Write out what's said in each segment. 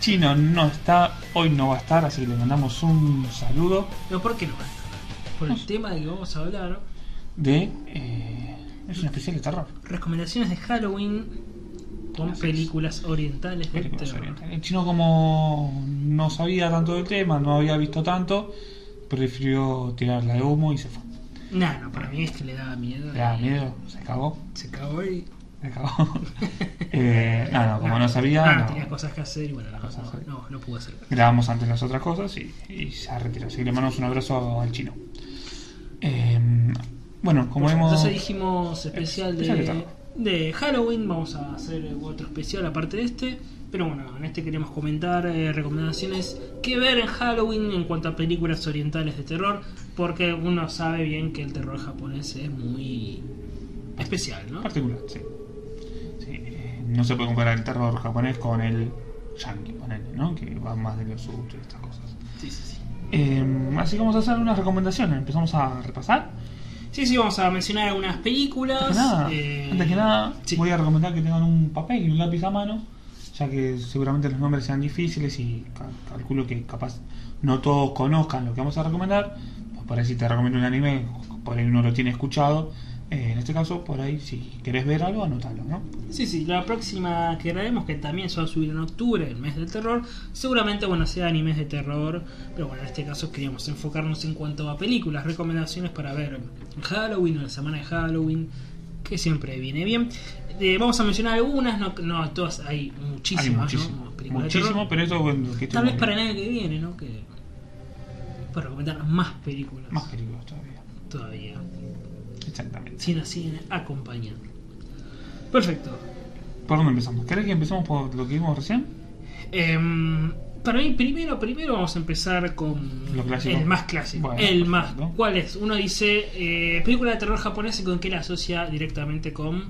chino no está. Hoy no va a estar, así que le mandamos un saludo ¿Pero por qué no va a estar? Por el tema de que vamos a hablar, de. eh, es un especial de terror. recomendaciones de Halloween con películas orientales de Películas terror. orientales. El chino, como no sabía tanto del tema, no había visto tanto, prefirió tirarla de humo y se fue. Nah, no, para mí es que le daba miedo. Le da y miedo, se cagó. Se cagó y. Se cagó. eh, no, no, como no sabía. Ah, no. tenía cosas que hacer y bueno, no, Cosas no, no, no pudo hacer. grabamos antes las otras cosas y, y se ha retirado. Así que le mandamos un abrazo al chino. Eh, bueno, como Bueno, hemos. Entonces dijimos especial Especial de de, Halloween, vamos a hacer otro especial aparte de este. Pero bueno, en este queremos comentar eh, recomendaciones que ver en Halloween en cuanto a películas orientales de terror, porque uno sabe bien que el terror japonés es muy especial, ¿no? particular, sí. No se puede comparar el terror japonés con el yankee, ponele, ¿no? Que va más de los sustos y estas cosas. Sí, sí, sí. Eh, así que vamos a hacer unas recomendaciones. Empezamos a repasar. Sí, sí, vamos a mencionar algunas películas. Antes que nada, eh, antes que nada sí. voy a recomendar que tengan un papel y un lápiz a mano, ya que seguramente los nombres sean difíciles y ca- calculo que capaz no todos conozcan lo que vamos a recomendar. Por ahí si te recomiendo un anime, por ahí uno lo tiene escuchado. Eh, en este caso, por ahí si querés ver algo, anótalo, ¿no? Sí, sí, la próxima que grabemos, que también se va a subir en octubre, el mes del terror, seguramente, bueno, sea animes de terror, pero bueno, en este caso queríamos enfocarnos en cuanto a películas, recomendaciones para ver en Halloween o la semana de Halloween, que siempre viene bien. Eh, vamos a mencionar algunas, no, no todas, hay muchísimas, Hay ¿no? muchísimo, películas de muchísimo, terror. pero bueno, que Tal vez para el año que viene, ¿no? Que para recomendar más películas más películas todavía. todavía, Exactamente. sin así acompañar. Perfecto. ¿Por dónde empezamos? ¿Querés que empecemos por lo que vimos recién? Em, para mí, primero, primero vamos a empezar con el más clásico. Bueno, el más. ¿Cuál es? Uno dice eh, película de terror japonesa y con qué la asocia directamente con.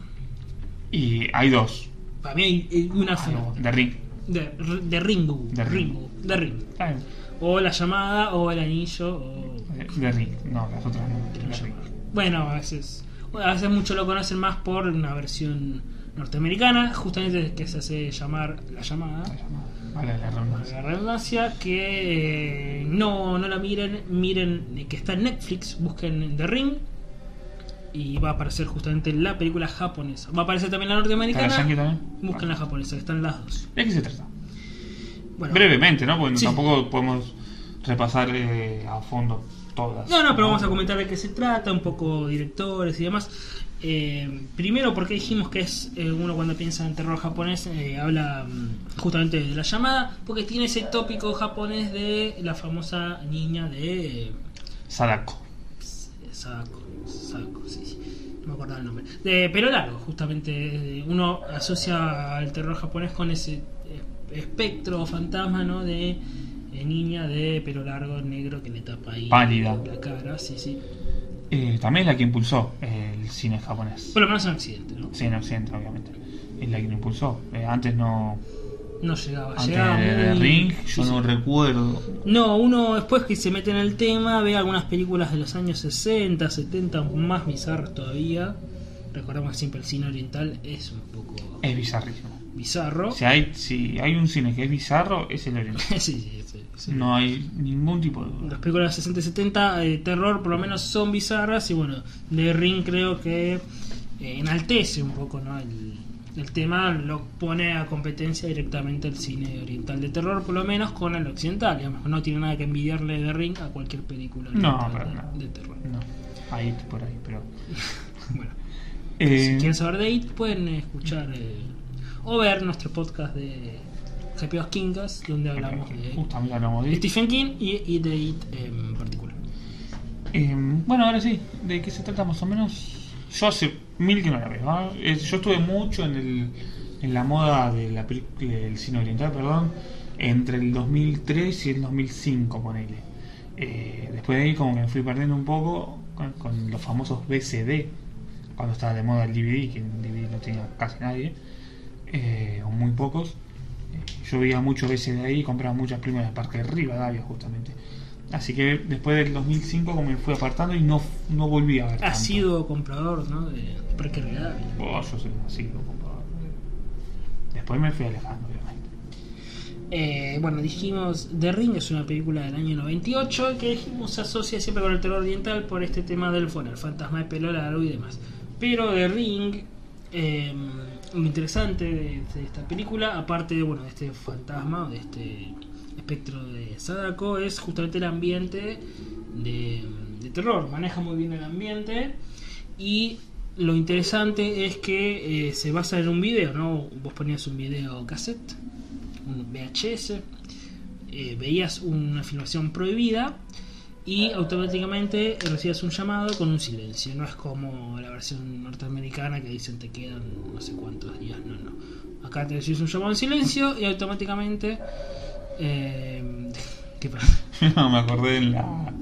Y hay dos. Para mí hay una sola. dos. De Ring. De, de Ringu. De Ring. Ringu. De Ring. Bien. O la llamada, o el anillo, o. De, de Ring. No, las otras no. De Ring. Bueno, a veces. a veces muchos lo conocen más por una versión norteamericana, justamente que se hace llamar la llamada. Está llamada. Vale, la redundancia. la redundancia que eh, no, no la miren, miren eh, que está en Netflix, busquen The Ring y va a aparecer justamente la película japonesa. Va a aparecer también la ¿Está la norteamericana. también? Busquen la japonesa, están las dos. ¿De qué se trata? Bueno, Brevemente, ¿no? Porque Sí. tampoco podemos repasar eh, a fondo todas. No, no, pero vamos a comentar de qué se trata, un poco directores y demás. Eh, primero, porque dijimos que es eh, uno cuando piensa en terror japonés, eh, habla mm, justamente de la llamada, porque tiene ese tópico japonés de la famosa niña de Sadako. Sadako, Sadako, sí, sí, no me acordaba el nombre. De pelo largo, justamente. eh, Uno asocia al terror japonés con ese espectro o fantasma, ¿no? De eh, niña de pelo largo, negro, que le tapa ahí Pálida. la cara, sí, sí. Eh, también es la que impulsó el cine japonés. Por lo menos en Occidente, ¿no? Sí, en Occidente, obviamente. Es la que lo impulsó. Eh, antes no. No llegaba, Antes llegaba de, de muy- Ring, yo sí. no recuerdo. No, uno después que se mete en el tema ve algunas películas de los años 60, 70 más bizarras todavía. Recordamos que siempre el cine oriental es un poco Es bizarrísimo. Bizarro. Si hay, si hay un cine que es bizarro, es el oriental. sí, sí, sí, sí. No hay ningún tipo de. Las películas de 60 y 70 de terror por lo menos son bizarras y bueno, The Ring creo que eh, enaltece un poco ¿no? el, el tema, lo pone a competencia directamente el cine oriental de terror, por lo menos con el occidental, digamos, no tiene nada que envidiarle The Ring a cualquier película No, oriental para de, terror. No, ahí por ahí, pero. Bueno, Eh, si quieren saber de IT pueden escuchar eh, o ver nuestro podcast de Happy Kingas, donde hablamos de Justamente hablamos de Stephen King y, y de IT en particular. Eh, bueno, ahora sí, ¿de qué se trata más o menos? Yo hace mil que no la veo. ¿ah? Yo estuve mucho en, el, en la moda de la peli- del cine oriental, perdón, entre el 2003 y el 2005, ponele. Eh, después de ahí como que me fui perdiendo un poco con, con los famosos BCD, cuando estaba de moda el DVD, que en DVD no tenía casi nadie, eh, o muy pocos. Eh, yo veía mucho BCD ahí y compraba muchas primas de Parque Rivadavia justamente. Así que después del 2005 como me fui apartando y no, no volví a ver. Ha tanto. sido comprador, ¿no? De Parque Real. Oh, yo soy así, comprador. Después me fui alejando, obviamente. Eh, bueno, dijimos The Ring es una película del año 98 que dijimos se asocia siempre con el terror oriental por este tema del bueno, el fantasma de pelo largo y demás. Pero The Ring, eh, lo interesante de, esta película, aparte bueno de este fantasma de este espectro de Sadako, es justamente el ambiente de, de terror. Maneja muy bien el ambiente y lo interesante es que eh, se basa en un video, ¿no? Vos ponías un video cassette un VHS, eh, veías una filmación prohibida y automáticamente recibías un llamado con un silencio. No es como la versión norteamericana que dicen te quedan no sé cuántos días. No, no. Acá te recibes un llamado en silencio y automáticamente. Eh, ¿Qué pasa? No, me acordé en la,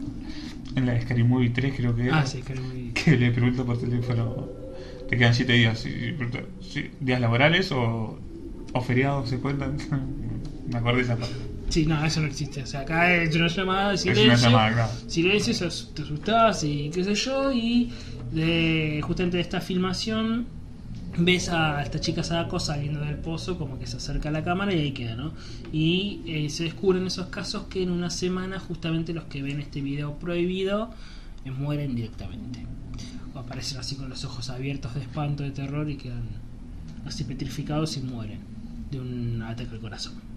en la Scary Movie 3 creo que era. Ah, sí, era muy- que le pregunto por teléfono, te quedan 7 días, y pregunto, ¿sí, días laborales o, o feriados se cuentan. Me acordé de esa parte. Sí, no, eso no existe. O sea, acá es una llamada de Es silencio. una llamada, claro. silencio, te asustás y qué sé yo, y de, justamente de esta filmación ves a esta chica Sadako saliendo del pozo, como que se acerca a la cámara y ahí queda, ¿no? Y eh, se descubren esos casos que en una semana justamente los que ven este video prohibido eh, mueren directamente. O aparecen así con los ojos abiertos de espanto, de terror y quedan así petrificados y mueren de un ataque al corazón.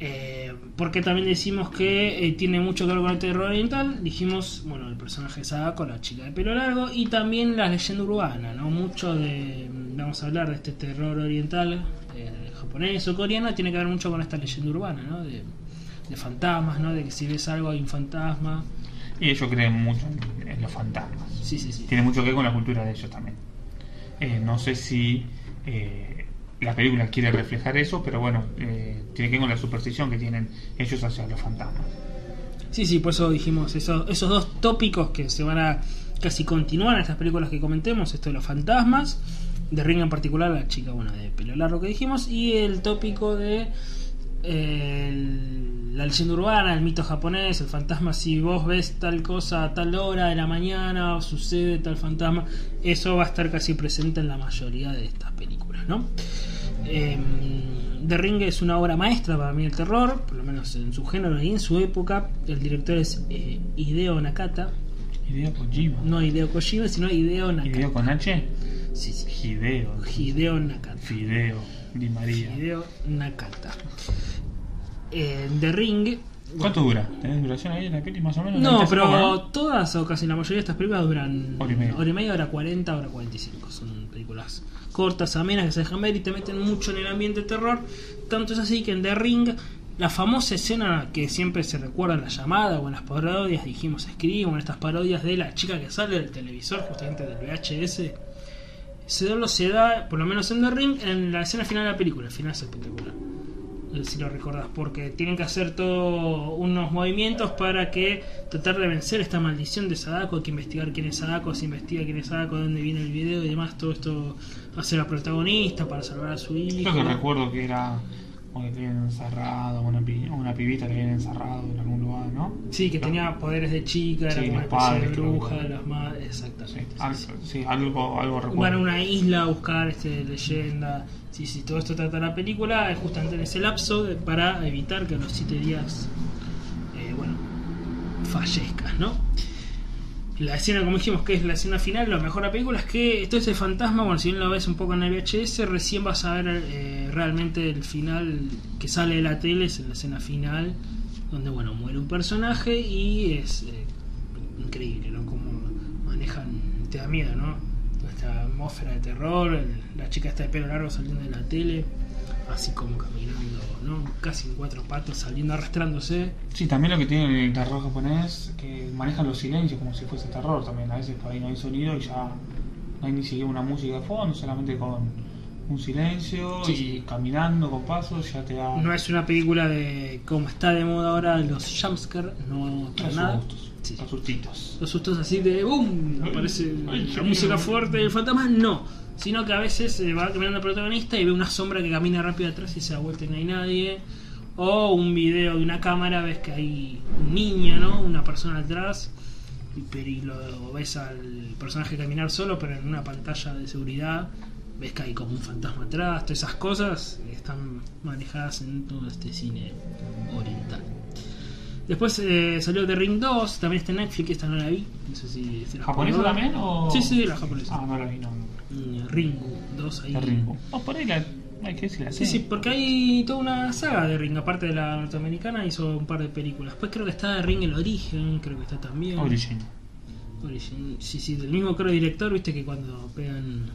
Eh, porque también decimos que eh, tiene mucho que ver con el terror oriental. Dijimos, bueno, el personaje de Sadako, la chica de pelo largo, y también la leyenda urbana, ¿no? Mucho de. Vamos a hablar de este terror oriental, eh, japonés o coreano, tiene que ver mucho con esta leyenda urbana, ¿no? De, de fantasmas, ¿no? De que si ves algo hay un fantasma. Y ellos creen mucho en, los fantasmas. Sí, sí, sí. Tiene mucho que ver con la cultura de ellos también. No sé si eh, la película quiere reflejar eso, pero bueno, eh, tiene que ver con la superstición que tienen ellos hacia los fantasmas. Sí, sí, por eso dijimos esos, esos dos tópicos que se van a casi continuar en estas películas que comentemos, esto de los fantasmas, de Ring en particular, la chica bueno de pelo largo que dijimos, y el tópico de eh, la leyenda urbana, el mito japonés, el fantasma, si vos ves tal cosa a tal hora de la mañana sucede tal fantasma, eso va a estar casi presente en la mayoría de estas películas, ¿no? Eh, The Ring es una obra maestra para mí del terror, por lo menos en su género y en su época. El director es eh, Hideo Nakata, Hideo Kojima. no Hideo Kojima, sino Hideo Nakata. ¿Hideo con H? Sí, sí. Hideo. Hideo Nakata. Fideo. Di María. Hideo Nakata. Eh, The Ring. ¿Cuánto dura? ¿Tenés duración ahí en la peli más o menos? No, ¿La viste hace pero poco, todas o casi la mayoría de estas películas duran Hora y media. hora y media, hora 40, hora 45. Son películas cortas, amenas, que se dejan ver y te meten mucho en el ambiente de terror. Tanto es así que en The Ring, la famosa escena que siempre se recuerda en la llamada o en las parodias, dijimos escribo, en estas parodias de la chica que sale del televisor, justamente del VHS, se da, se da, por lo menos en The Ring, en la escena final de la película. El final es espectacular. Sé si lo recordás, porque tienen que hacer todos unos movimientos para que tratar de vencer esta maldición de Sadako. Hay que investigar quién es Sadako, se investiga quién es Sadako, de dónde viene el video y demás. Todo esto hace la protagonista para salvar a su hijo. Creo que recuerdo que era como que habían encerrado, una, pi- una pibita le habían encerrado en algún lugar, ¿no? Sí, que tenía poderes de chica, era Sí, como una especie de bruja que- de las madres. Sí, Exactamente. al- sí, sí. sí, algo, algo recuerdo. Van a una isla a buscar este, leyenda. Sí, sí, todo esto trata la película. Es justamente en ese lapso de- para evitar que a los siete días, eh, bueno, fallezcas, ¿no? La escena, como dijimos, que es la escena final, lo mejor de la película es que todo ese fantasma, bueno, si bien lo ves un poco en el VHS, recién vas a ver eh, realmente el final que sale de la tele, es en la escena final, donde, bueno, muere un personaje y es eh, increíble, ¿no? Como manejan, te da miedo, ¿no? Toda esta atmósfera de terror, el- la chica está de pelo largo saliendo de la tele, así como caminando, ¿no? Casi en cuatro patas, saliendo, arrastrándose. Sí, también lo que tiene el terror japonés, que manejan los silencios como si fuese terror también. A veces por ahí no hay sonido y ya no hay ni siquiera una música de fondo, solamente con un silencio Sí, y caminando con pasos ya te da No es una película de como está de moda ahora los jumpscare, no para los nada. sustos, Sí. los sustitos. Los sustos así de ¡boom! Ay, Aparece ay, la música miedo. fuerte del fantasma, no. Sino que a veces eh, va caminando el protagonista y ve una sombra que camina rápido atrás y se da vuelta y no hay nadie. O un video de una cámara, ves que hay un niño, ¿no? Una persona atrás. Y, y lo ves al personaje caminar solo, pero en una pantalla de seguridad. Ves que hay como un fantasma atrás. Todas esas cosas están manejadas en todo este cine oriental. Después eh, salió The Ring 2, también está en Netflix, esta no la vi. No sé si ¿Japonesa también o...? Sí, sí, la japonesa. Ah, no la vi, no. Ringu 2 ahí. De Ringo. Oh, por ahí la... Hay que decirla. Sí, sí, porque hay toda una saga de Ring, aparte de la norteamericana, hizo un par de películas. Después creo que está Ring el origen, creo que está también. Origin. Origin, Sí, sí, del mismo creo director, viste que cuando pegan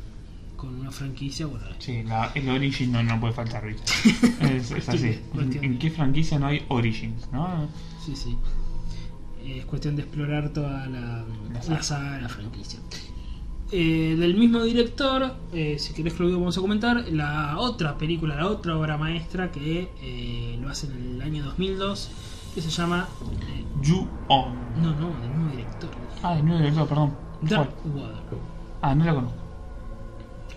con una franquicia, bueno, Sí, la, el Origin no, no puede faltar, ¿viste? Es, es así. ¿En, qué franquicia no hay Origins, no? sí, sí. Es cuestión de explorar toda la, La saga. la saga, la franquicia. Eh, del mismo director, eh, si querés que lo vamos a comentar, la otra película, la otra obra maestra que eh, lo hace en el año 2002, que se llama... eh, Ju-On. no, no, del mismo director. Ah, el nuevo director, perdón. Dark. Water. Ah, no la conozco.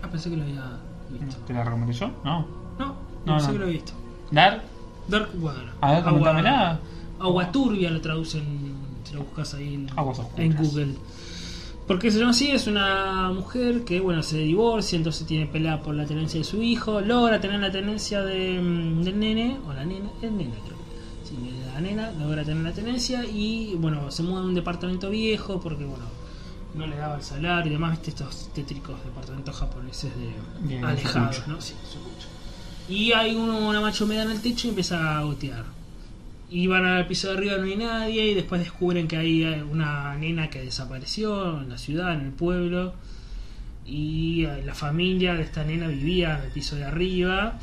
Ah, pensé que lo había visto. ¿Te la recomendé yo? No. No, No, pensé no. que lo había visto. Dark. Dark Water. A ver, comentámela. agua turbia lo traducen si lo buscas ahí en, en Google. ¿Por qué se llama así? Es una mujer que, bueno, se divorcia, entonces tiene pelea por la tenencia de su hijo, logra tener la tenencia de, mm, del nene, o la nena, el nene creo. Sí, la nena logra tener la tenencia y, bueno, se muda a un departamento viejo porque, bueno, no le daba el salario y demás, viste estos tétricos departamentos japoneses de Bien, alejados. ¿no? Sí. Y hay uno- una macho humedad en el techo y empieza a gotear. Y van al piso de arriba, no hay nadie, y después descubren que hay una nena que desapareció en la ciudad, en el pueblo. Y eh, la familia de esta nena vivía en el piso de arriba.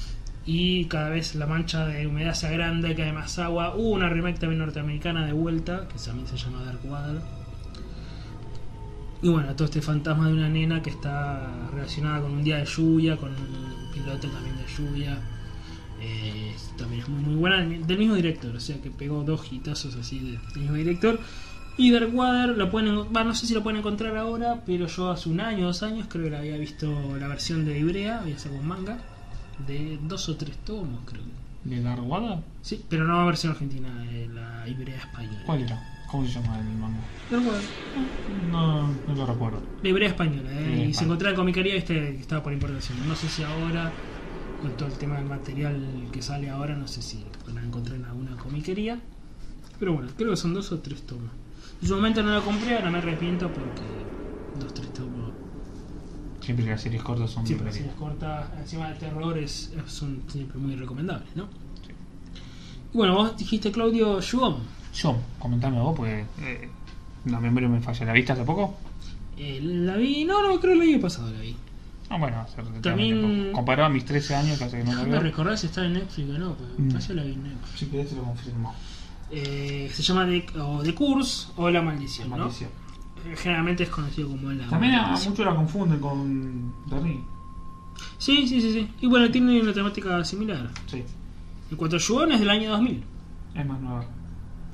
Y cada vez la mancha de humedad se agranda, cae más agua. Hubo una remake también norteamericana de vuelta, que también se llama Dark Water. Y bueno, todo este fantasma de una nena que está relacionada con un día de lluvia, con un piloto también de lluvia. Eh, también es muy, muy buena, del mismo director, o sea que pegó dos hitazos así de- del mismo director. Y Dark Water, la pueden, no sé si la pueden encontrar ahora, pero yo hace un año, dos años, creo que la había visto la versión de Ibrea, había sacado un manga, de dos o tres tomos, creo. ¿De Dark Water? Sí, pero no versión argentina, eh, la Ibrea española. ¿Cuál era? ¿Cómo se llama el manga? Dark Water. No, no lo recuerdo. La Ibrea española, ¿eh? y se encontraba en comicaría viste, que estaba por importación. No sé si ahora, con todo el tema del material que sale ahora, no sé si lo podrán encontrar en alguna comiquería. Pero bueno, creo que son dos o tres tomos. En su momento no lo compré, ahora me arrepiento porque dos o tres tomos. Siempre las series cortas son Siempre las series cortas, encima del terror, es, son siempre muy recomendables, ¿no? Sí. Y bueno, vos dijiste Claudio Shuon. Yo, comentame vos, porque eh, la memoria me falla. ¿La viste hace poco? Eh, la vi, no, no, creo que el año pasado la vi. Ah, bueno, También-. Comparado a mis 13 años, que hace que no la Déjame veo. recordar si está en Netflix o no, porque Mm. yo la vi en Netflix. Si querés te lo confirmo. Eh, se llama The, o The Curse o La Maldición, ¿no? Maldición. Eh, Generalmente es conocido como La También a, muchos la confunden con The Ring. Sí, sí, sí, sí. Y bueno, tiene una temática similar. Sí, En cuanto a Yuon es del año 2000. es más nueva.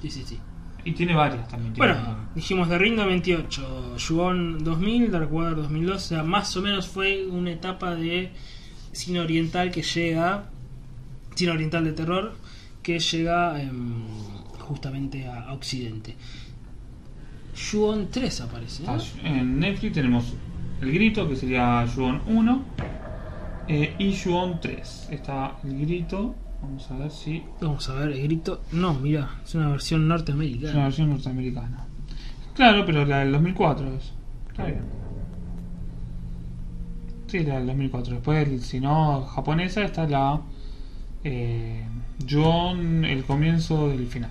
Sí, sí, sí. Y tiene varias también. tiene Bueno, varias. dijimos The Ring 98, Yuon 2000, Dark Water 2002. O sea, más o menos fue una etapa de cine oriental que llega, cine oriental de terror, que llega em, justamente a, a Occidente. Yuon 3 aparece, ¿no? Está- En Netflix tenemos El Grito, que sería Yuon 1, eh, y Yuon 3. Está El Grito, vamos a ver si Vamos a ver, el grito. No, mira, es una versión es una norteamericana. versión norteamericana. Claro, pero la del 2004 es. Está bien. Sí, la del 2004. Después, si no, japonesa, está la eh, Yuon, el comienzo del final.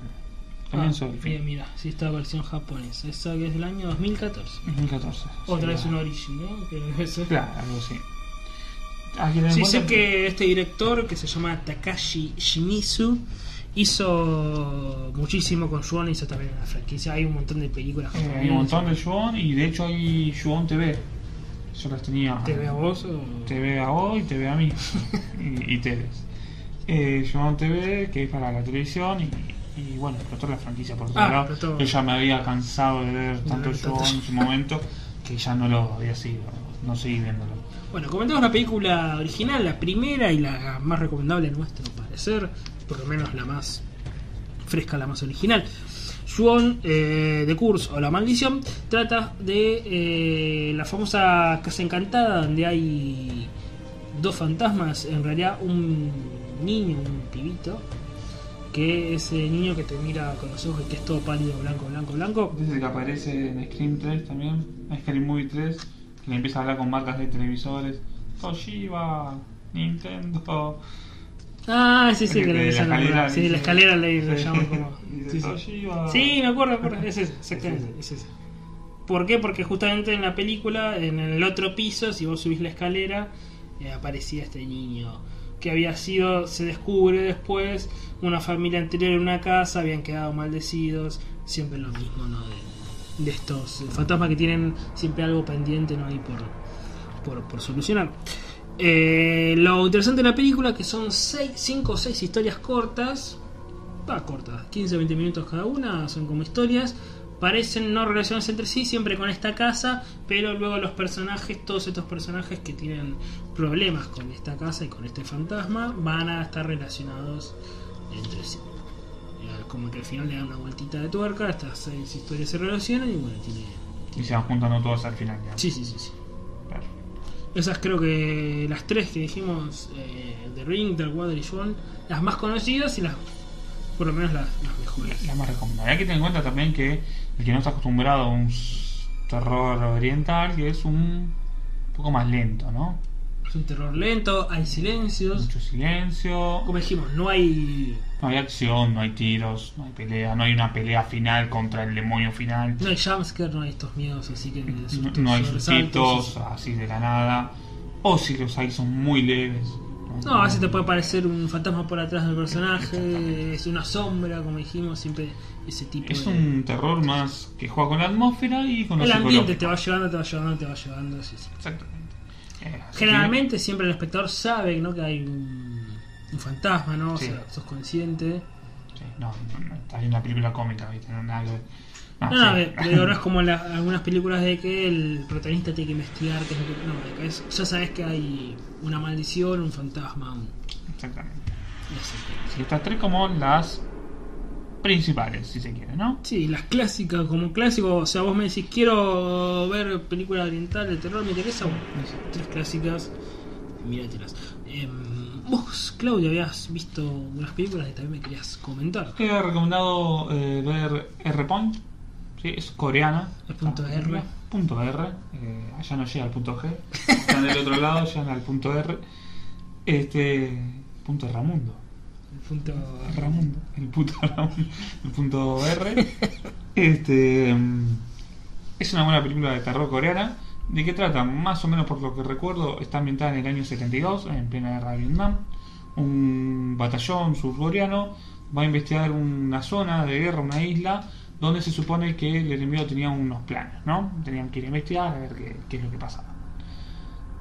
Comienzo Ah, del bien, final. mira, sí, esta versión japonesa. Esa que es del año 2014. 2014. Otra Sí, vez la- un origin, ¿no? Claro, algo así. Ah, ¿quieren Sí, sé que este director, que se llama Takashi Shimizu, hizo muchísimo con Shuon, hizo también la franquicia. Hay un montón de películas Eh, hay un montón de Yuon y de hecho hay Yuon TV. Yo las tenía. ¿Te ve a vos o.? TV a vos y TV a mí. y, y TVs. Eh, Yuon TV, que es para la televisión y, y bueno, explotó la franquicia por todos Ah, lados. Yo ya me había cansado de ver tanto ver tanto. Yuon en su momento que ya no lo había seguido. No seguí viéndolo. Bueno, comentamos la película original, la primera y la más recomendable a nuestro parecer, por lo menos la más fresca, la más original. Juon eh, Curse o La Maldición trata de eh, la famosa Casa Encantada donde hay dos fantasmas, en realidad un niño, un pibito, que es el niño que te mira con los ojos y que es todo pálido, blanco, blanco, blanco. Dice que aparece en Scream 3 también, Scream Movie 3, le empieza a hablar con marcas de televisores. Toshiba, Nintendo. Ah, sí, sí, Que que le la dicen la escalera Sí, la escalera le, le llaman como. Sí, sí. Me acuerdo, me acuerdo. Es ese, exactamente. Es Es ese. ¿Por qué? Porque justamente en la película, en el otro piso, si vos subís la escalera, eh, aparecía este niño que había sido, se descubre después, una familia anterior en una casa, habían quedado maldecidos, siempre lo mismo, ¿no? De, de estos fantasmas que tienen siempre algo pendiente, ¿no? Ahí por, por, por solucionar. Eh, lo interesante de la película es que son 5 o 6 historias cortas, va cortas, 15 o 20 minutos cada una, son como historias. Parecen no relacionadas entre sí, siempre con esta casa, pero luego los personajes, todos estos personajes que tienen problemas con esta casa y con este fantasma, van a estar relacionados entre sí. Como que al final le dan una vueltita de tuerca, estas seis historias se relacionan y bueno, tiene... Y se van juntando todos al final. Ya. Sí, sí, sí, sí. Esas creo que las tres que dijimos, eh, The Ring, Dark Water y Swan, las más conocidas y las, por lo menos las, las mejores. La más recomendable. Hay que tener en cuenta también que el que no está acostumbrado a un terror oriental, que es un poco más lento, ¿no? Es un terror lento, hay silencios. Mucho silencio, Como dijimos, no hay no hay acción, no hay tiros, no hay pelea, no hay una pelea final contra el demonio final. no hay jumpscare, no hay estos miedos así que de No, sustos, no hay sustitos así de la nada. O si los hay son muy leves. No, a veces te puede aparecer un fantasma por atrás del personaje, es una sombra, como dijimos, siempre ese tipo Es de... un terror más que juega con la atmósfera y con El ambiente te va llevando, te va llevando, te va llevando, sí, sí. Exactamente. Generalmente siempre el espectador sabe ¿no? que hay un, un fantasma, ¿no? Sí. O sea, sos consciente. sí, no, no, no, está en una película cómica, ¿viste? No, nada que- no, No, sí. digo, no es como en la- algunas películas de que el protagonista tiene que investigar qué es lo que... No, es- ya sabes que hay una maldición, un fantasma, un... Exactamente. Sí, estas tres como las principales, si se quiere, ¿no? Sí, las clásicas, como clásico, o sea, vos me decís, quiero ver película oriental de terror, me interesa, bueno, tres clásicas, míratelas. Em, vos, Claudia, habías visto unas películas que también me querías comentar. Te he recomendado eh, ver R-Point, ¿sí? es coreana. El punto R. Punto R, eh, allá no llega al punto G, están del otro lado, llegan al punto R. Este, punto Ramundo. El punto... El puto el punto R. Este mm, es una buena película de terror coreana. ¿De qué trata? Más o menos por lo que recuerdo, está ambientada en el año 72, en plena guerra de Vietnam. Un batallón surcoreano va a investigar una zona de guerra, una isla, donde se supone que el enemigo tenía unos planes, ¿no? Tenían que ir a investigar a ver qué, qué es lo que pasaba.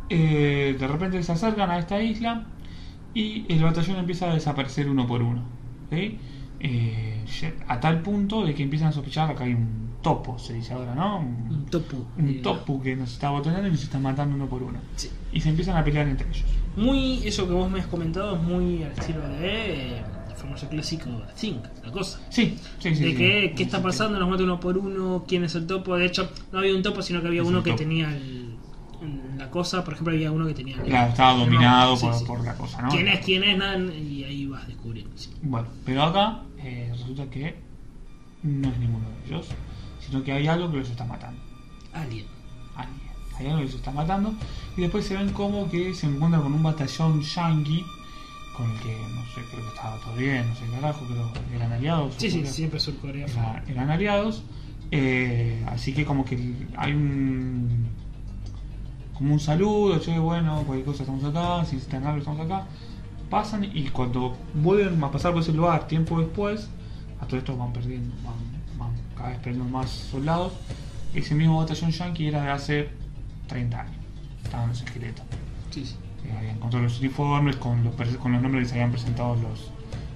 Eh, de repente se acercan a esta isla y el batallón empieza a desaparecer uno por uno. Eh, a tal punto de que empiezan a sospechar acá hay un topo, se dice ahora, ¿no? Un Un, topo. un eh, topo que nos está botonando y nos está matando uno por uno. sí. Y se empiezan a pelear entre ellos. Muy, eso que vos me has comentado es muy al estilo de eh, el famoso clásico Think, la cosa. Sí, sí, sí. de sí. que, qué está pasando, nos mata uno por uno, quién es el topo. De hecho, no había un topo, sino que había Es uno un que topo. tenía el- la cosa. Por ejemplo, había uno que tenía. Claro, estaba dominado por, sí. por la cosa, ¿no? ¿Quién es? ¿Quién es? Nada, y ahí vas descubriendo. sí. Bueno, pero acá eh, resulta que no es ninguno de ellos, sino que hay algo que los está matando. Alien. alguien. Hay algo que los está matando. Y después se ven como que se encuentran con un batallón yankee, con el que no sé, creo que estaba todo bien, no sé qué carajo, pero eran aliados. Sí, sí, Surcorea- siempre Surcorea. era- eran aliados. eh, así que como que hay un como un saludo, che, bueno, cualquier cosa estamos acá, si necesitan algo estamos acá. Pasan y cuando vuelven a pasar por ese lugar tiempo después, a todo esto van perdiendo, van, van cada vez perdiendo más soldados. Ese mismo batallón yankee era de hace 30 años. Estaban los esqueletos. Sí, sí. Eh, habían encontrado los uniformes con los, con los nombres que se habían presentado los,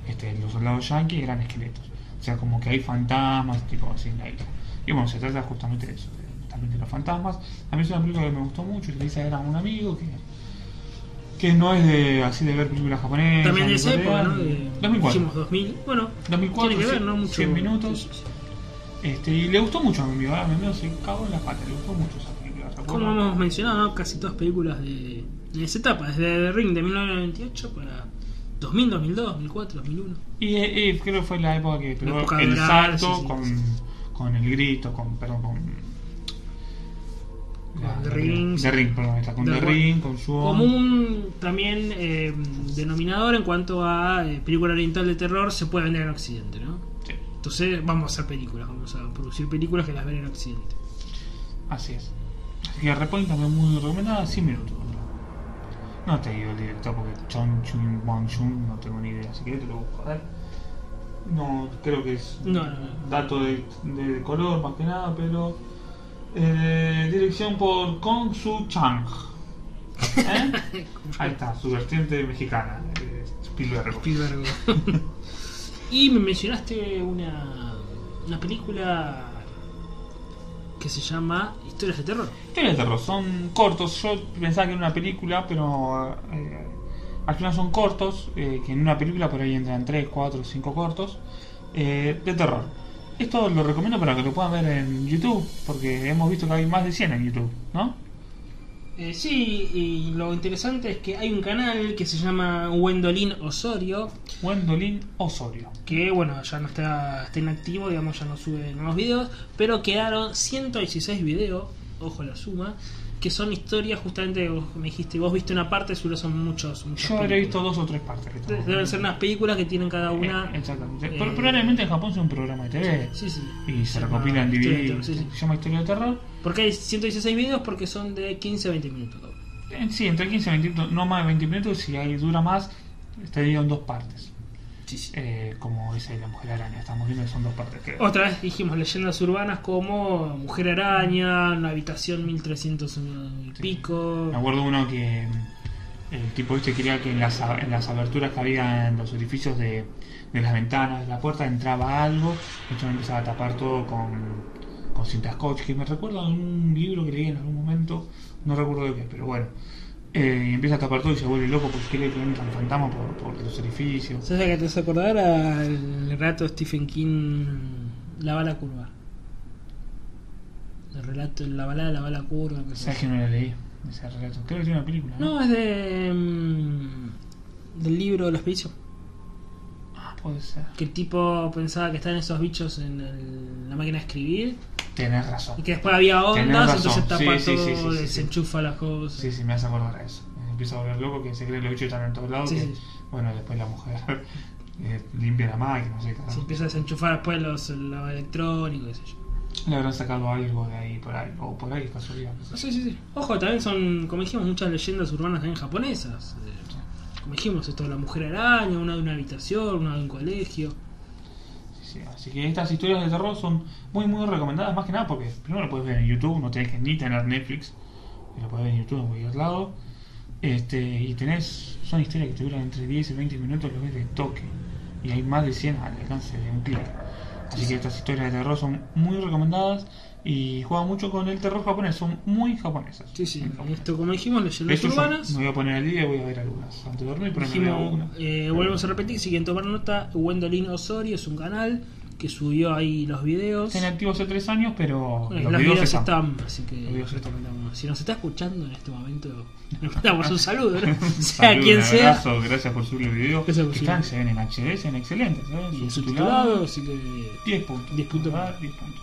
este, los soldados yankees eran esqueletos. O sea, como que hay fantasmas, tipo así en la isla. Y bueno, se trata justamente de eso, de- también de los fantasmas. A mí es una película que me gustó mucho, le hice a un amigo que Que no es de así de ver películas japonesas. También de esa época. ¿no? De, 2004. Dijimos 2000. Bueno, 2004, tiene que ver, ¿no? 100 Mucho. 100 minutos. Sí, sí. Este, y le gustó mucho a mi amigo, a mi amigo se cagó en la pata, le gustó mucho esa película. Como hemos mencionado, ¿no? casi todas películas de, de esa etapa, desde The Ring de 1998 para 2000, 2002, 2004, 2001. Y, eh, eh, creo que fue la época que pegó el salto sí, sí, con, sí. con el grito, con, perdón, con... Con The Ring, The Ring, perdón, está con The The Ring. Ring, con su... Como un también eh, denominador en cuanto a eh, película oriental de terror se puede vender en Occidente, ¿no? Sí, Entonces vamos a hacer películas, vamos a producir películas que las ven en Occidente. así es. Así que Repoint también muy recomendada, 100 minutos. No te digo el director porque Chon Chun Wang Chun no tengo ni idea, así que te lo busco. A ver. No, creo que es No, no, no. dato de, de color más que nada, pero eh, dirección por Kong Su Chang. ¿Eh? Ahí está, su vertiente mexicana, eh, Spielberg. Spielberg. y me mencionaste una, una película que se llama Historias de Terror. Historias de terror, son cortos. Yo pensaba que era una película, pero eh, al final son cortos. eh, que en una película por ahí entran 3, 4, 5 cortos eh, de terror. Esto lo recomiendo para que lo puedan ver en YouTube, porque hemos visto que hay más de 100 en YouTube, ¿no? Eh, sí, y lo interesante es que hay un canal que se llama Wendolin Osorio, Gwendolyn Osorio. que bueno, ya no está, está inactivo, digamos, ya no sube nuevos videos, pero quedaron 116 videos, ojo la suma, que son historias justamente, vos me dijiste, vos viste una parte, seguro son muchos. Yo habré visto dos o tres partes. que Deben ser unas películas que tienen cada una. Eh, exactamente. eh, Pero probablemente en Japón sea un programa de TV. Sí, sí. Y se llama recopila en DVD. Sí, sí. Se llama Historia de Terror. Porque hay 116 videos porque son de 15 a 20 minutos. Eh, Sí, entre 15 y 20 minutos, no más de 20 minutos. Si hay dura más, dividido en dos partes. Sí, sí. Eh, como la Mujer Araña, estamos viendo que son dos partes. creo. Otra vez dijimos leyendas urbanas como Mujer Araña, una habitación 1300 y Sí. pico. Me acuerdo uno que el tipo este quería que en las, a- en las aberturas que había en los edificios de, de las ventanas, de la puerta, entraba algo. Y entonces empezaba a tapar todo con, con cinta scotch. Que me recuerdo de un libro que leí en algún momento, no recuerdo de qué, pero bueno. Eh, y empieza a tapar todo y se vuelve loco porque quiere que entran fantasmas por, por los edificios. ¿Sabes a qué te hace acordar al relato de Stephen King La bala curva? El relato, la balada de la bala curva. que ¿Sabes que no la leí? Ese relato. Creo que tiene una película. No, es de. mm, del libro de los expedición. Puede ser. Que el tipo pensaba que estaban esos bichos en el- la máquina de escribir. Tenés razón. Y que después había Tenés ondas, razón. entonces tapa Sí, sí, todo, sí, sí, sí, sí. desenchufa las cosas. Sí, sí, me hace acordar a eso. Me empiezo a volver loco que se cree que los bichos están en todos lados. Sí, que, sí. Bueno, después la mujer eh, limpia la máquina, no sé qué. Se empieza a desenchufar después los, los electrónicos, qué sé yo. Le habrán sacado algo de ahí por ahí, o por ahí, casualidad. no sé. Sí, sí, sí. Ojo, también son, como dijimos, muchas leyendas urbanas también japonesas. Eh, como dijimos, esto de la mujer araña, una de una habitación, una de un colegio. Sí, sí. Así que estas historias de terror son muy, muy recomendadas, más que nada porque primero lo puedes ver en YouTube, no tenés que ni tener Netflix, lo puedes ver en YouTube en cualquier lado. Este, y tenés, son historias que te duran entre 10 y 20 minutos, lo ves de toque, y hay más de 100 al alcance de un clic. Así que estas historias de terror son muy recomendadas y juegan mucho con el terror japonés, son muy japonesas. Sí, sí. Japón. Esto, como dijimos, leyendas urbanas. me voy a poner al día y voy a ver algunas. Antes de dormir, pero me veo Dijimos, alguna. eh, volvemos a repetir, si quieren tomar nota, Wendolin Osorio es un canal que subió ahí los videos. Está inactivo hace 3 años, pero los, los videos, videos están. están, así que Los videos están. Si nos está escuchando en este momento, le mandamos un saludo, ¿no? Un sea saludo, quien un sea. abrazo, gracias por subir el video. Gracias por Que están, se ven en HD, se ven excelentes. ¿eh? Y Subtitulado, subtitulado, así que 10 puntos. 10 puntos. Ah, 10 puntos.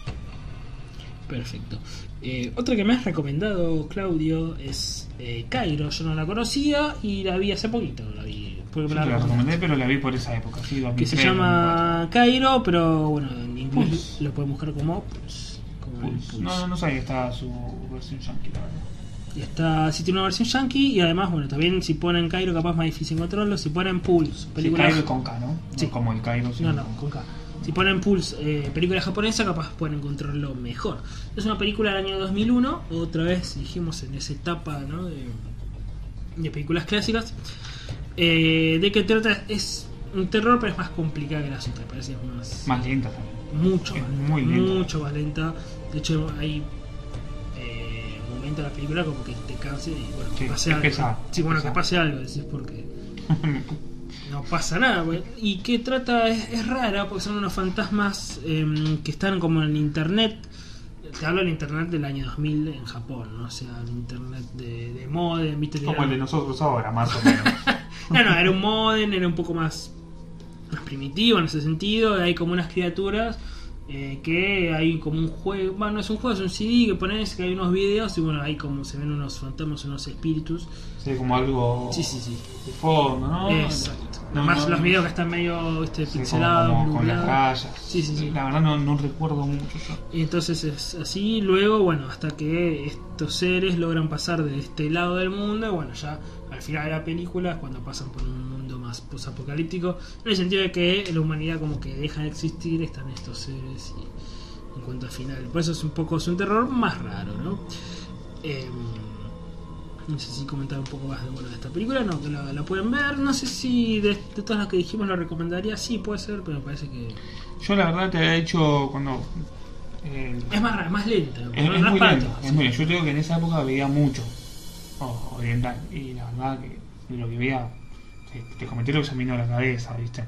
Perfecto. Eh, otra que me has recomendado, Claudio, es eh, Cairo. Yo no la conocía y la vi hace poquito. La vi. porque Yo me te la recomendé, pero la vi por esa época, sí, 2003, Que se llama Cairo, pero bueno, en inglés Pulse. lo pueden buscar como Pulse. Como 2004. Pulse. No, no, no sabía que estaba su versión yankee, la verdad. Y está, sí tiene una versión yankee y además, bueno, también si ponen Cairo capaz más difícil encontrarlo. Si ponen Pulse, Sí, películas... Cairo con K, ¿no? No Sí. como el Cairo, No, sino no, con K. Si ponen Pulse, eh, película japonesa, capaz pueden encontrarlo mejor. Es una película del año 2001, otra vez dijimos en esa etapa ¿no? de, de películas clásicas. Eh, de que trata es un terror, pero es más complicada que las otras, parece más, Más lenta también. mucho, es más, muy lenta. mucho más lenta. De hecho, hay eh, momentos momento de la película como que te canse y bueno, Sí, que pase algo. pesado, sí, bueno, que pase algo, decís porque no pasa nada. güey. Y que trata, es, es rara porque son unos fantasmas em, que están como en internet. Te hablo del internet del año 2000 en Japón, ¿no? O sea, el internet de, de modem, ¿viste? Como el de nosotros ahora, más o menos. No, no, era un modem, era un poco más, más primitivo en ese sentido. Hay como unas criaturas eh, que hay como un juego. Bueno, no es un juego, es un CD que pones que hay unos videos y bueno, hay como se ven unos fantasmas, unos espíritus. Sí, como algo Sí, sí, sí. de fondo, ¿no? Exacto. No, Además, no, los videos que están medio este, Sí, pixelados, como, como con las rayas. Sí, sí, sí. La verdad no, no recuerdo mucho yo. Y entonces es así, luego, bueno, hasta que estos seres logran pasar de este lado del mundo, y bueno, ya al final de la película es cuando pasan por un mundo más posapocalíptico, en el sentido de que la humanidad como que deja de existir, están estos seres y en cuanto al final. Por eso es un poco, es un terror más raro, ¿no? Em, no sé si comentar un poco más de, bueno, de esta película, no, que la, la pueden ver, no sé si de, de todas las que dijimos la recomendaría, sí puede ser, pero me parece que Yo la verdad te había dicho cuando... eh, es más más lenta. es, es muy sí. es muy. Yo tengo que en esa época veía mucho oh, oriental y la verdad que lo que veía te, te comenté lo que se me vino a la cabeza, ¿viste?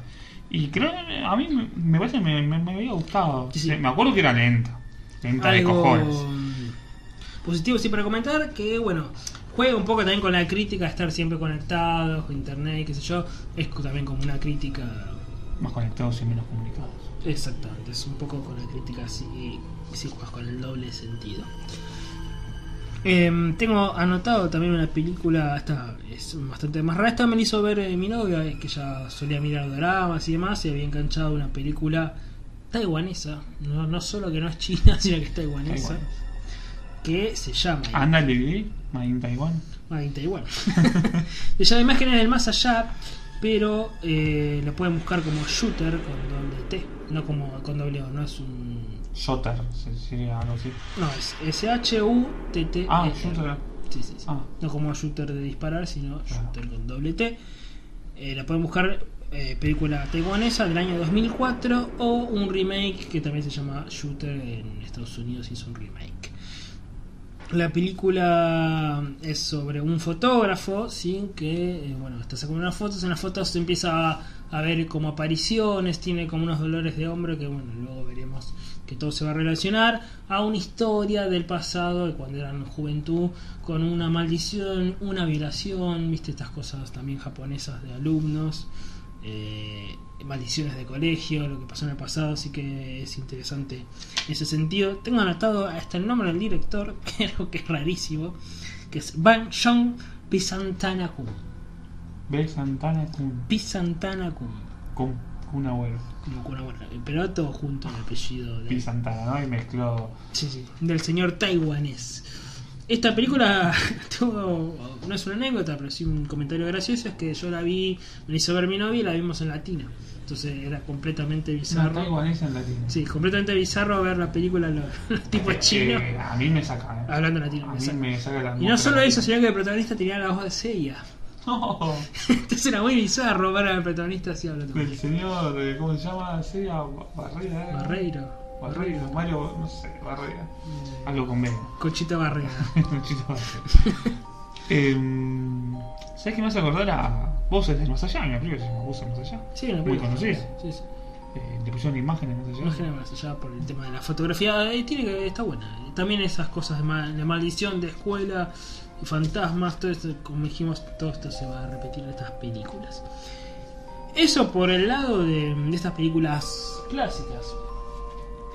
Y creo que a mí me, me parece que me, me, me había gustado. Sí, sí. Me acuerdo que era lenta, lenta de cojones. positivo sí para comentar que bueno juega un poco también con la crítica de estar siempre conectados con internet qué sé yo es también como una crítica Más conectados y menos comunicados. exactamente es un poco con la crítica así si juegas con el doble sentido Em, tengo anotado también una película, esta es bastante más rara. Esta me la hizo ver eh, mi novia, eh, que ya solía mirar dramas y demás, y había enganchado una película taiwanesa, no, no solo que no es china, sino que es taiwanesa, Taiwan. que se llama Anda el Taiwan. Ah, en Taiwán. se llama Imágenes del Más Allá, pero eh, lo pueden buscar como shooter con doble T, no como con doble O, no es un. Shotter, se- sería algo así. No, es S-H-U-T-T. Ah, shooter. Sí, sí, sí. Ah. No como shooter de disparar, sino shooter con doble T. Eh, la pueden buscar eh, película taiwanesa del año 2004 o un remake que también se llama Shooter en Estados Unidos hizo un remake. La película es sobre un fotógrafo, ¿sí? que eh, bueno, está sacando unas fotos, en las fotos se empieza a, ver como apariciones, tiene como unos dolores de hombro que bueno, luego veremos que todo se va a relacionar a una historia del pasado de cuando eran juventud con una maldición, una violación, viste estas cosas también japonesas de alumnos, eh, maldiciones de colegio, lo que pasó en el pasado, así que es interesante en ese sentido. Tengo anotado hasta el nombre del director, creo que es rarísimo, que es Ban Shong Pisantana-kun. Ve Santana Kun. Pisantana-kun. Kun, Kun con una buena, pero todo junto el apellido de, Pi Santana, ¿no? Y mezcló. Sí, sí, del señor taiwanés. Esta película tuvo, no es una anécdota, pero sí un comentario gracioso, es que yo la vi, me hizo ver mi novia y la vimos en latino. Entonces era completamente bizarro. taiwanesa en latino. Sí, completamente bizarro ver la película los, los tipos chinos Eh, a mí me saca, ¿eh? hablando latino. A me mí saca. me saca la Y no solo eso, sino que el protagonista tenía la voz de Seiya. No, Entonces era muy bizarro ver al protagonista así hablando. del señor, eh, ¿cómo se llama? Sí, a Barrera. ¿eh? Barreiro. Barreira, Mario, no sé, Barrera. Eh, Algo con B. Conchita Barrera. Chito Barrera. Em, ¿Sabes qué me hace acordar a Voces del Más Allá? Una película se llama Voces del Más Allá. Sí, una Muy película. conocida. Sí, sí. Eh, le pusieron imágenes más allá. Imagen más allá por el tema de la fotografía eh, tiene que está buena también esas cosas de, ma- de maldición de escuela y fantasmas todo esto como dijimos todo esto se va a repetir en estas películas eso por el lado de, de estas películas clásicas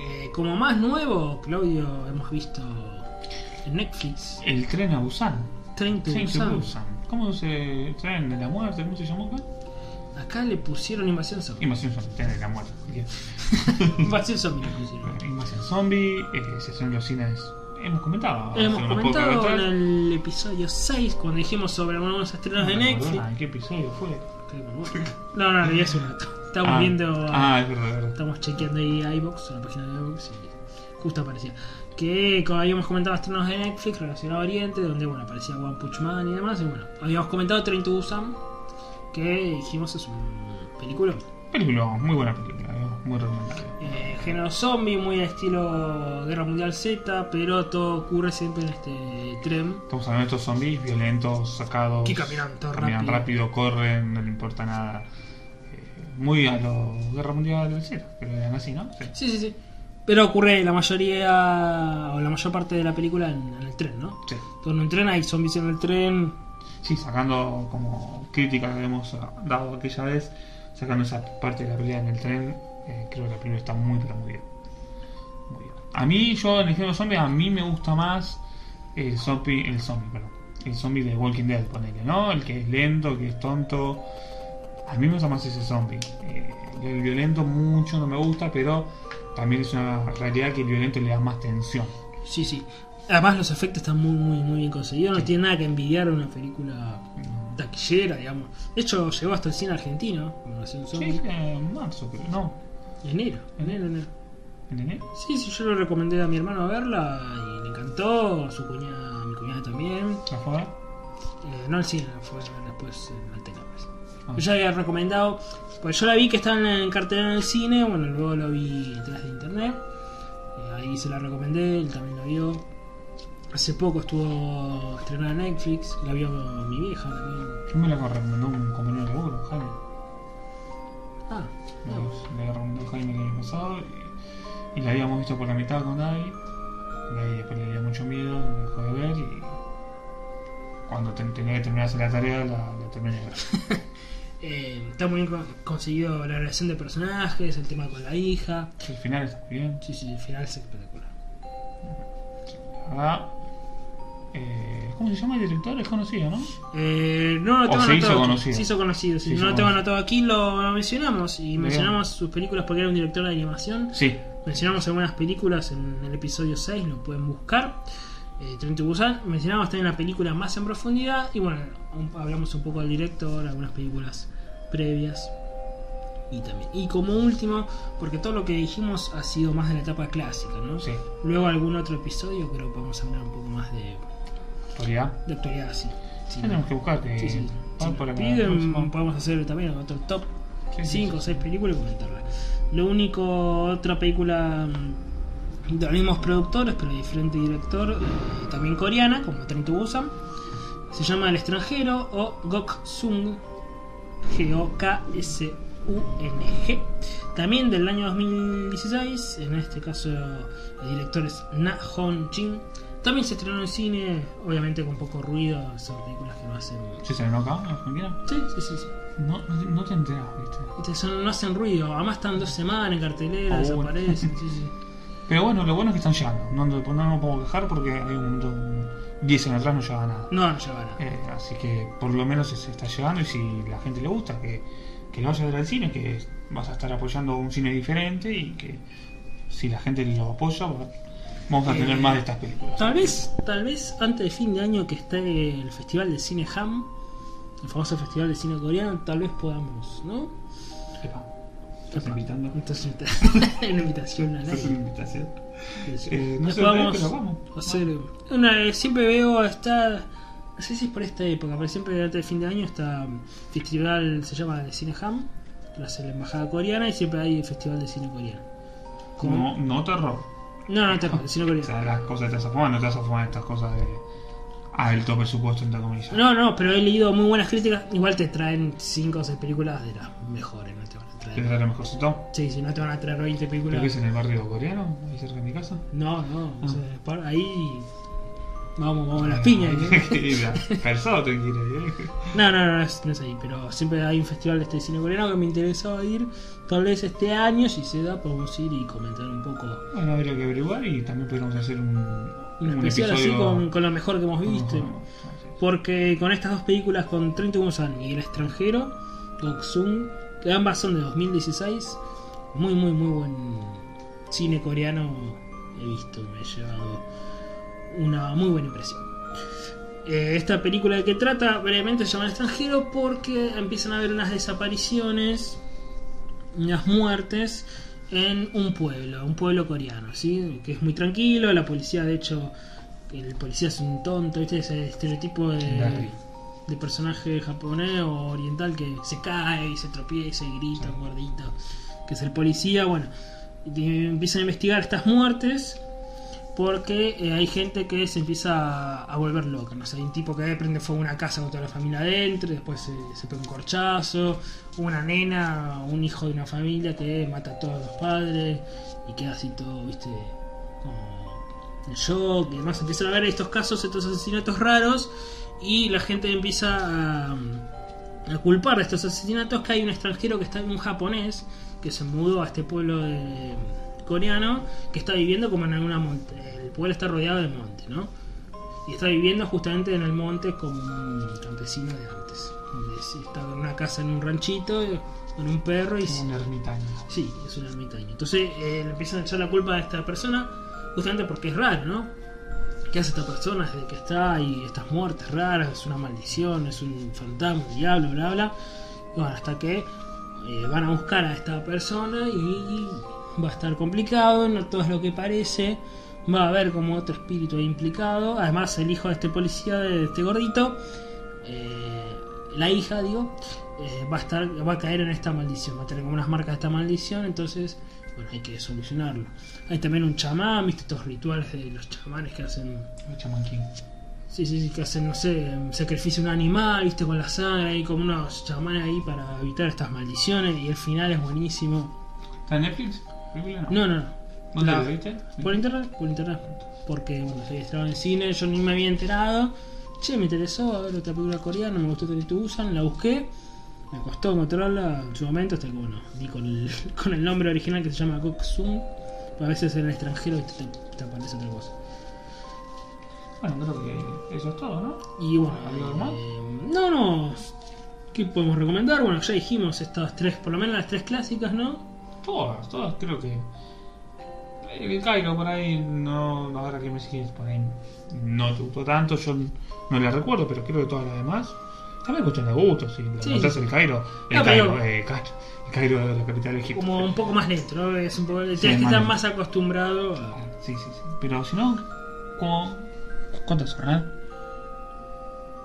Eh, como más nuevo Claudio hemos visto en Netflix El tren a Busan. Train to Busan. Busan. ¿Cómo se tren de la muerte? ¿Cómo se llamó acá? acá le pusieron invasión zombie Invasión zombie, tren de la muerte. Invasión zombie le pusieron Invasión zombie, eh, se hacen los cines. Hemos comentado. Hemos comentado en el episodio 6 cuando dijimos sobre algunos estrenos de No acuerdo Netflix. nada, ¿En qué episodio fue? No, no, no, ya es un rato. Estamos ah, viendo. Ah, es verdad, verdad. Estamos chequeando ahí iBox, la página de iBox y justo aparecía. Que como habíamos comentado estrenos de Netflix relacionados a Oriente, donde bueno aparecía One Punch Man y demás. Y bueno, habíamos comentado Train to Busan, que dijimos es un película. Película, muy buena película, eh, muy recomendable. Eh, género zombie, muy estilo Guerra Mundial Z, pero todo ocurre siempre en este tren. Estamos hablando de estos zombies violentos, sacados. Que caminan todo caminan rápido. rápido, corren, no le importa nada. Muy a lo Guerra Mundial que lo eran así, ¿no? Sí. Sí, sí, sí. Pero ocurre la mayoría o la mayor parte de la película en, en el tren, ¿no? Sí. Todo en tren, hay zombies en el tren. Sí, sacando como crítica que hemos dado aquella vez, sacando esa parte de la pelea en el tren, eh, creo que la película está muy, pero muy bien. Muy bien. A mí, yo en el género zombie, a mí me gusta más el zombie, el zombie, perdón, el zombie de Walking Dead, ponele, ¿no? El que es lento, que es tonto. A mí me gusta más ese zombie. Eh, el violento mucho no me gusta, pero también es una realidad que el violento le da más tensión. Sí, sí. Además los efectos están muy, muy, muy bien conseguidos. No tiene nada que envidiar a una película taquillera, digamos. De hecho, llegó hasta el cine argentino, Nación Sí, Zombie. en marzo, creo. No, Enero, enero, enero. en enero. Sí, sí, yo le recomendé a mi hermano a verla y le encantó. A su cuñada, a mi cuñada también. ¿La fue? Eh, no al cine, fue después en la tele. Yo ya había recomendado, pues yo la vi que estaba en, en cartelera en el cine, bueno, luego lo vi través de internet. Eh, ahí se la recomendé, él también la vio. Hace poco estuvo estrenada en Netflix, la vio mi vieja también. Yo me la recomendó un compañero de laburo, Jaime. Ah, me la recomendó Jaime el año pasado y, y la habíamos visto por la mitad con David. Y ahí después le dio mucho miedo, me dejó de ver y cuando ten- tenía que terminar de hacer la tarea la, la terminé de ver. Eh, está muy bien con- conseguido la relación de personajes, el tema con la hija. El final está bien, Sí, sí, el final es espectacular. la verdad. Eh, ¿Cómo se llama el director? Es conocido, ¿no? Eh, no lo O tengo se hizo conocido. Se hizo conocido, sí. Hizo no lo tengo anotado aquí, lo, lo mencionamos. Y Bien. mencionamos sus películas porque era un director de animación. Sí, Mencionamos algunas películas en el episodio 6, lo pueden buscar. Eh, Tren to Busan. Mencionamos también la película más en profundidad. Y bueno, un- hablamos un poco del director, algunas películas previas. Y también. Y como último, porque todo lo que dijimos ha sido más de la etapa clásica, ¿no? sí. Luego algún otro episodio creo que a hablar un poco más de, Actualidad. de actualidad, sí. Sí. Tenemos que buscar que Sí, sí. va Si nos piden, podemos hacer también otro top Sí, sí, 5 o sí. 6 películas y comentarla. Lo único, otra película mm, de los mismos productores, pero de diferente director, eh, también coreana, como Train to Busan, se llama El extranjero o Gok Sung, G-O-K-S-U-N-G. También del año 2016, en este caso el director es Na Hon Jin. También se estrenó en cine, obviamente con poco ruido, son películas que no hacen. ¿Sí se acá en Argentina? Sí, sí, sí. sí. No, no, no te enteras, ¿viste? Son- no hacen ruido, además están dos semanas en cartelera, Oh, desaparecen. sí, sí. Pero bueno, lo bueno es que están llegando. No, no, no me puedo quejar porque hay un montón. 10 años atrás no llegaba nada. No, no lleva nada. Eh, así que por lo menos se está llegando y si la gente le gusta, que, que lo vaya a ver al cine, que vas a estar apoyando un cine diferente y que si la gente lo apoya, va- vamos a tener Eh, más de estas películas. Tal vez, tal vez antes de fin de año que esté el Festival de Cine Ham, el famoso Festival de Cine Coreano, tal vez podamos, ¿no? Epa, ¿Estás invitando? Entonces, una invitación a ¿Estás nadie. una invitación? Eh, no sé pero vamos. hacer una, siempre veo está no sé si es por esta época pero siempre antes de fin de año está festival se llama de cine ham lo hace la embajada coreana y siempre hay festival de cine coreano No, no terror. no no te de cine O coreano sea, las cosas te vas a fumar, no te vas a fumar estas cosas de alto presupuesto, entre comillas. no no pero he leído muy buenas críticas igual te traen 5 o 6 películas de las mejores no te a ¿Quieres traer dar lo mejorcito? sí si no te van a traer 20 ¿Pero películas qué es en el barrio coreano? Ahí cerca de mi casa. no no o Ah. sea, por ahí vamos vamos a las piñas ir. No, no, no, no es, no es ahí, pero siempre hay un festival de este cine coreano que me interesaba ir. Tal vez este año, si se da, podemos ir y comentar un poco. Bueno, habría que averiguar y también podríamos hacer un, Un especial así con, con lo mejor que hemos visto. Porque con estas dos películas, con 30 Busan y El extranjero, Goksung, ambas son de 2016, muy, muy, muy buen cine coreano he visto. Me ha llevado una muy buena impresión. Eh, esta película de que trata brevemente se llama El extranjero porque empiezan a haber unas desapariciones, unas muertes en un pueblo, un pueblo coreano, ¿sí? que es muy tranquilo, la policía de hecho, el policía es un tonto, ¿viste? ese estereotipo de. De personaje japonés o oriental que se cae y se tropieza y grita, Sí. gordito, que es el policía, bueno. y empiezan a investigar estas muertes porque eh, hay gente que se empieza a, a volver loca. No sé, hay un tipo que prende fuego a una casa con toda la familia adentro, después se, se pega un corchazo, una nena, un hijo de una familia que mata a todos los padres y queda así todo, viste, como en shock y demás. Empiezan a ver estos casos, estos asesinatos raros y la gente empieza a, a culpar de estos asesinatos que hay un extranjero que está un japonés que se mudó a este pueblo de coreano que está viviendo como en alguna monte. El pueblo está rodeado de monte, ¿no? Y está viviendo justamente en el monte como un campesino de antes. Donde está en una casa en un ranchito con un perro y Como un ermitaño. Sí, es un ermitaño. Entonces eh, le empiezan a echar la culpa a esta persona, justamente porque es raro, ¿no? ¿Qué hace esta persona desde que está y estas muertes raras? Es una maldición, es un fantasma, un diablo, bla, bla. Bueno, hasta que eh, van a buscar a esta persona y va a estar complicado, no todo es lo que parece. Va a haber como otro espíritu implicado. Además, el hijo de este policía, de este gordito, eh, la hija, digo, eh, va a estar, va a caer en esta maldición, va a tener como unas marcas de esta maldición, entonces, bueno, hay que solucionarlo. Hay también un chamán, viste estos rituales de los chamanes que hacen, El Chaman King. sí, sí, sí, que hacen, no sé, sacrificio de un animal, viste, con la sangre, hay como unos chamanes ahí para evitar estas maldiciones y el final es buenísimo. ¿Está en Netflix? No, no, no. ¿Dónde La- lo viste? Por internet, por internet. Porque bueno, se estrenado en cine, yo ni me había enterado. Che, me interesó a ver otra película coreana, me gustó que usan, la busqué. Me costó encontrarla en su momento hasta que bueno, di con el, con el nombre original que se llama Goksum. A veces en el extranjero te, te- te aparece otra cosa. Bueno, creo que eso es todo, ¿no? Y bueno, ¿Algo más? eh, no, no. ¿Qué podemos recomendar? Bueno, ya dijimos estas tres, por lo menos las tres clásicas, ¿no? Todas, todas creo que. El Cairo por ahí no. Ahora que me sigues por ahí no te gustó tanto, yo no la recuerdo, pero creo que todas las demás. También cuestión de gusto, si Sí, encontrás sí. el Cairo. El No, Cairo, pero- eh, Cairo, el Cairo de la capital de Egipto. Como un poco más lento, ¿no? Es un poco, tienes que más estar lento. más acostumbrado a. Sí, sí, sí. Pero si no, como. ¿Cuántas son, eh?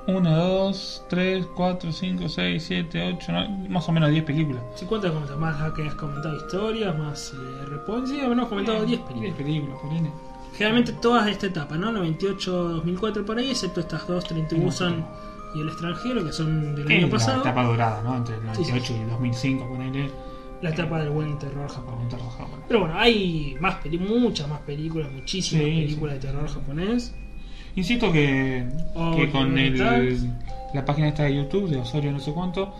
1, 2, 3, 4, 5, 6, 7, 8, más o menos 10 películas. Sí, ¿Cuántas comentas? Más que has comentado historias, más eh, repoint. Sí, hemos comentado 10 10 películas. películas, Pauline. Generalmente todas de esta etapa, ¿no? 98, 2004 por ahí, excepto estas dos, Tren to Busan y El extranjero, que son del año Es la pasado. etapa dorada, ¿no? Entre el Sí, sí. 98 y el 2005, ponele. La etapa del buen terror japonés. Bueno. Pero bueno, hay más peli muchas más películas, muchísimas Sí, películas de terror japonés. Insisto que, Oh, que con el, la página esta de YouTube de Osorio no sé cuánto,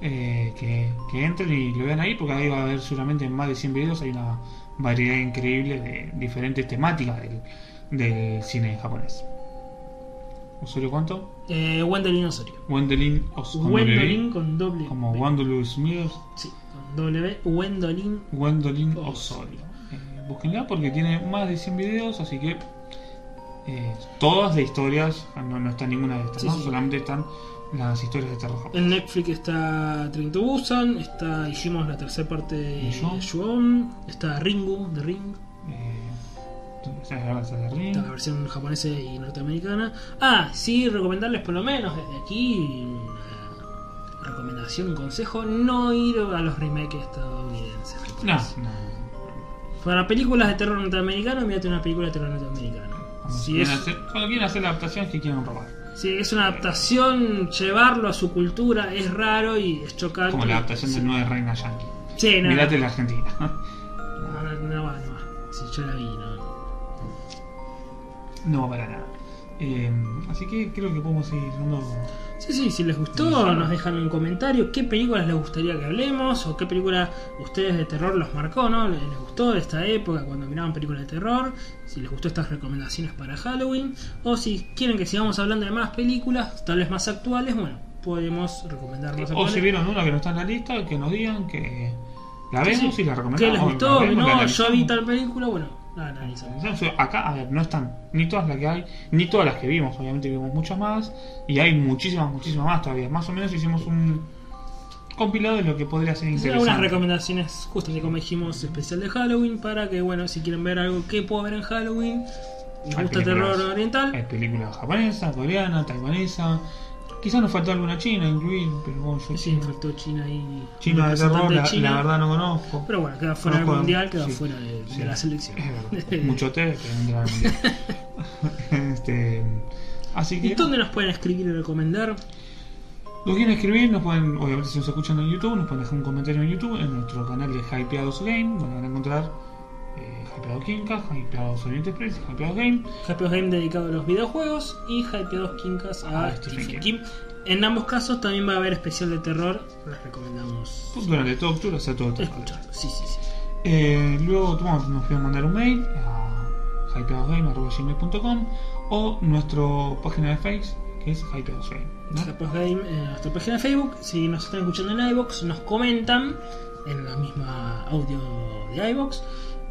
eh, que, que entren y lo vean ahí, porque ahí va a haber seguramente más de 100 videos, hay una variedad increíble de diferentes temáticas del, del cine japonés. ¿Osorio cuánto? Eh, Wendelin Osorio. Wendelin Os- con Wendolin W, con doble. como. Wendolin Smith, Sí, con. Wendolin. Wendolin Os- Osorio. Eh, búsquenla porque tiene más de 100 videos, así que eh, todas de historias, no, no está ninguna de estas, Sí, ¿no? sí. solamente están las historias de terror. En Netflix está Train to Busan, está hicimos la tercera parte de Yuon. Está Ringu, de Ring. Está la versión japonesa y norteamericana. Ah, sí, recomendarles por lo menos desde aquí una recomendación, un consejo, no ir a los remakes estadounidenses. No, no. Para películas de terror norteamericano, mírate una película de terror norteamericano. Cuando, Si quieren es, hacer, cuando quieren hacer la adaptación que quieren robar. si es una adaptación, llevarlo a su cultura es raro y es chocante. Como la adaptación Sí. de Nueve Reina Yankee. Sí, no, Mirate la Argentina. No, no, no no va. Si yo la vi, no. No, para nada. Eh, así que creo que podemos seguir dando. Sí, sí, si les gustó, nos dejan un comentario qué películas les gustaría que hablemos o qué película ustedes de terror los marcó, ¿no? ¿Les gustó de esta época cuando miraban películas de terror? Si les gustó estas recomendaciones para Halloween o si quieren que sigamos hablando de más películas, tal vez más actuales, bueno, podemos recomendar más O actuales. si vieron una que no está en la lista, que nos digan que la vemos sí. y la recomendamos. ¿Qué les gustó? No, yo vi tal película, bueno, la analizamos. Entonces, Acá, a ver, no están ni todas las que hay, ni todas las que vimos, obviamente vimos muchas más, y hay muchísimas, muchísimas más todavía. Más o menos hicimos un compilado de lo que podría ser interesante. algunas recomendaciones, justamente como dijimos, especial de Halloween, para que, bueno, si quieren ver algo que puedo ver en Halloween, Hay gusta terror oriental, Hay películas japonesa, coreana, taiwanesa, Quizás nos faltó alguna china incluir, pero bueno, yo Sí, faltó China y. China de terror, la, verdad no conozco. Pero bueno, queda fuera del mundial, queda sí, fuera de, sí. de la selección. Es verdad. Mucho té, pero no entra al mundial. este, así que. ¿Y dónde nos pueden escribir y recomendar? Los quieren escribir, nos pueden, obviamente si nos escuchan en YouTube, nos pueden dejar un comentario en YouTube, en nuestro canal de Hypeados Game, donde van a encontrar eh, Hypeados Kinka, Hypeados Oriente Express, Hypeados Game. Hypeos Game dedicado a los videojuegos y Hypeados Kinkas a Ah, Stephen King. King. En ambos casos también va a haber especial de terror. Les recomendamos Durante todo octubre, o sea, todo escucharlo. Sí, sí, sí. Eh, luego bueno, nos pueden mandar un mail a hypeadosgame.com o nuestra página de Facebook que es hypeadosgame. ¿no? Game en nuestra página de Facebook. Si nos están escuchando en iBox, nos comentan en la misma audio de iBox.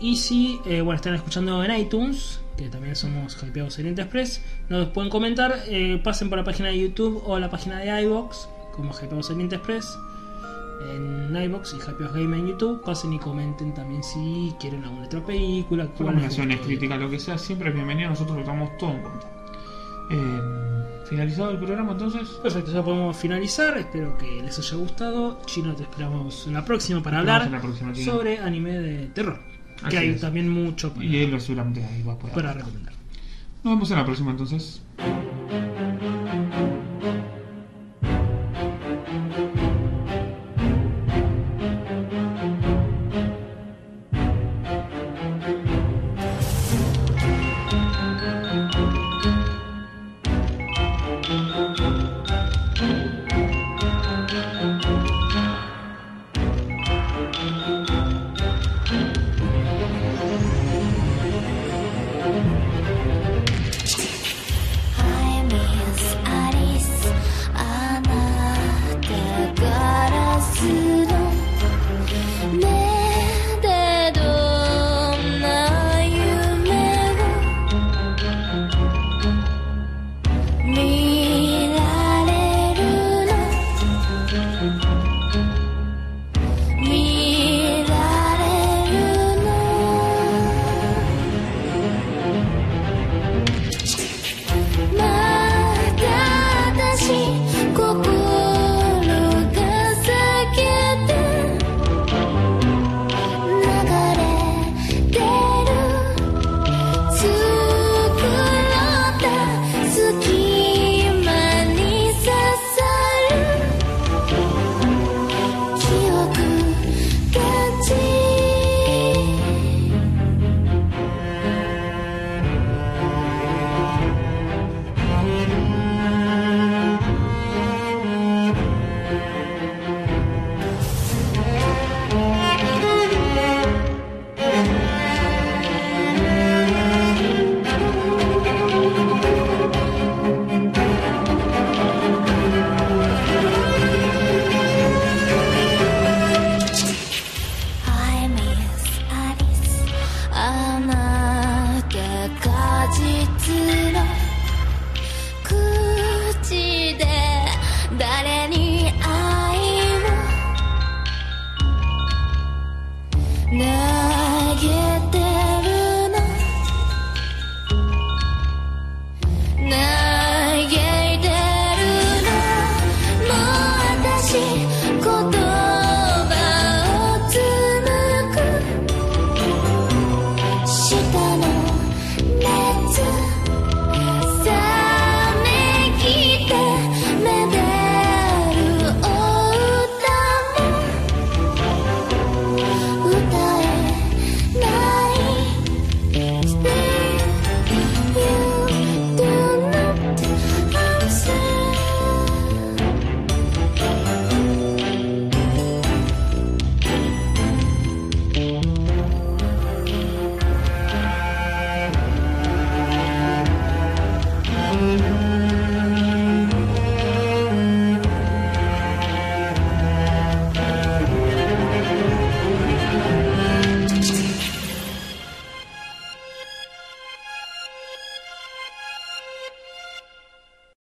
Y si eh, bueno, están escuchando en iTunes, que también somos Hypeados Oriente Express, nos pueden comentar. eh, pasen por la página de YouTube o la página de iBox, como Hypeados Oriente Express. En iBox y Hypeados Game en YouTube, pasen y comenten también si quieren alguna otra película. Recomendaciones, críticas, lo que sea, siempre es bienvenido. Nosotros lo tomamos todo en cuenta. Eh, finalizado el programa entonces. Perfecto, ya podemos finalizar. Espero que les haya gustado. Chino, te esperamos en la próxima para hablar la próxima, sobre anime de terror. Que hay es. también mucho para, Y él seguramente ahí va a poder. para recomendar. Nos vemos en la próxima entonces.